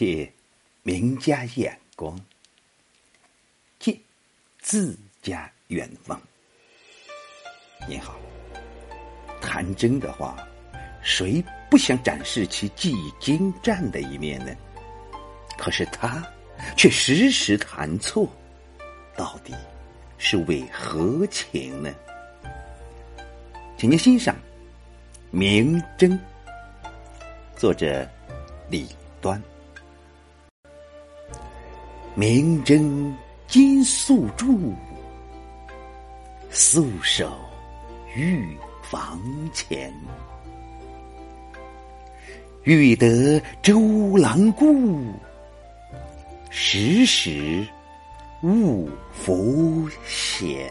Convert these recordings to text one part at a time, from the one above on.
借名家眼光，借自家远方。你好，谈真的话，谁不想展示其技艺精湛的一面呢？可是他却时时弹错，到底是为何情呢？请您欣赏《明真》，作者李端。明真金素柱，素手玉房前。欲得周郎顾，时时勿拂弦。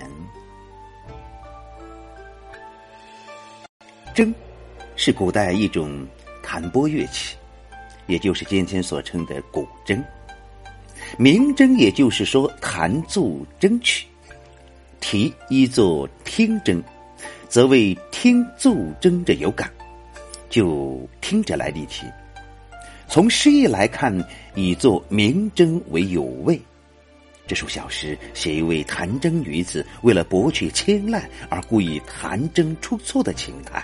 筝是古代一种弹拨乐器，也就是今天所称的古筝。明筝也就是说弹奏筝曲，题一作听筝，则为听奏筝者有感，就听着来立题。从诗意来看，以作明筝为有味。这首小诗写一位弹筝女子为了博取青睐而故意弹筝出错的情态，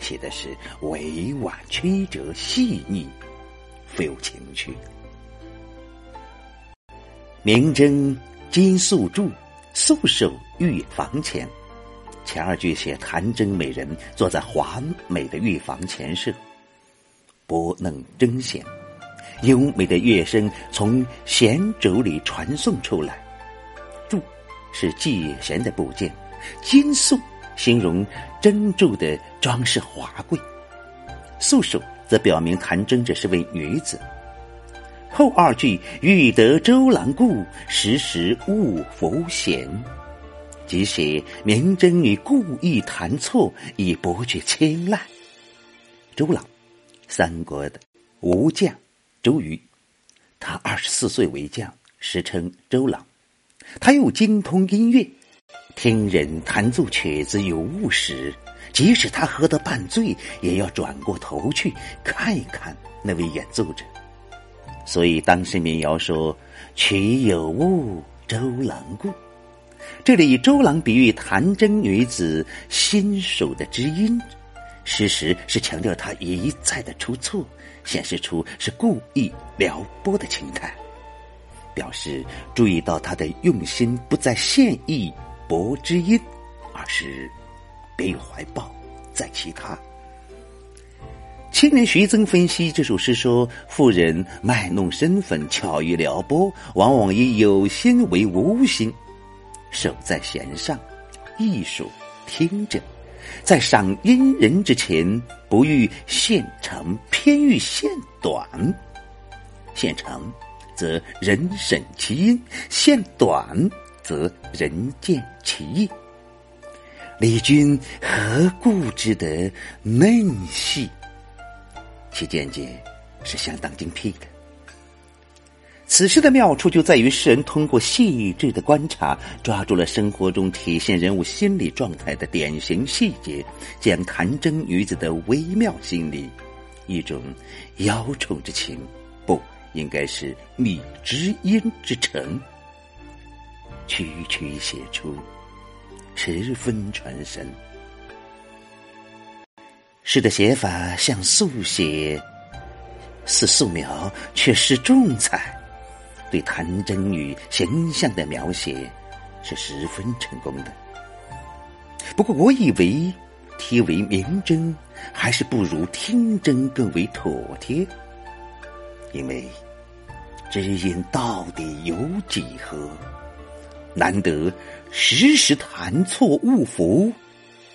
写的是委婉曲折、细腻，富有情趣。明筝金素柱，素手玉房前。前二句写弹筝美人坐在华美的玉房前设，拨弄筝弦，优美的乐声从弦轴里传送出来。柱是系弦的部件，金素形容针柱的装饰华贵，素手则表明弹筝者是位女子。后二句欲得周郎顾，时时勿拂弦，即写明筝女故意弹错，以博取青睐。周郎，三国的吴将周瑜，他二十四岁为将，时称周郎。他又精通音乐，听人弹奏曲子有误时，即使他喝得半醉，也要转过头去看一看那位演奏者。所以，当时民谣说“曲有误，周郎顾”，这里以周郎比喻弹筝女子新手的知音，事实是强调她一再的出错，显示出是故意撩拨的情态，表示注意到他的用心不在现意博知音，而是别有怀抱，在其他。青年徐增分析这首诗说：“妇人卖弄身份，巧于撩拨，往往以有心为无心。手在弦上，艺术听着，在赏音人之前，不欲现长，偏欲现短。现长，则人审其音；现短，则人见其意。李君何故之得嫩细？”其见解是相当精辟的。此诗的妙处就在于诗人通过细致的观察，抓住了生活中体现人物心理状态的典型细节，将弹筝女子的微妙心理，一种妖宠之情，不应该是觅知音之诚，曲曲写出，十分传神。诗的写法像速写，似素描，却是重彩。对谭真女形象的描写是十分成功的。不过，我以为题为明真，还是不如听真更为妥帖。因为知音到底有几何？难得时时弹错误符，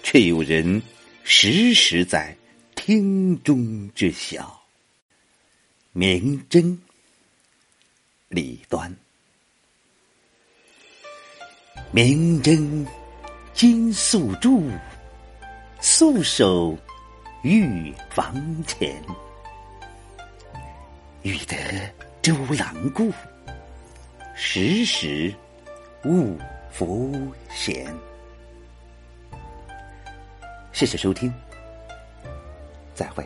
却有人。时时在听中知晓。明真，李端。明真金素柱，素手玉房前。欲得周郎顾，时时勿拂弦。谢谢收听，再会。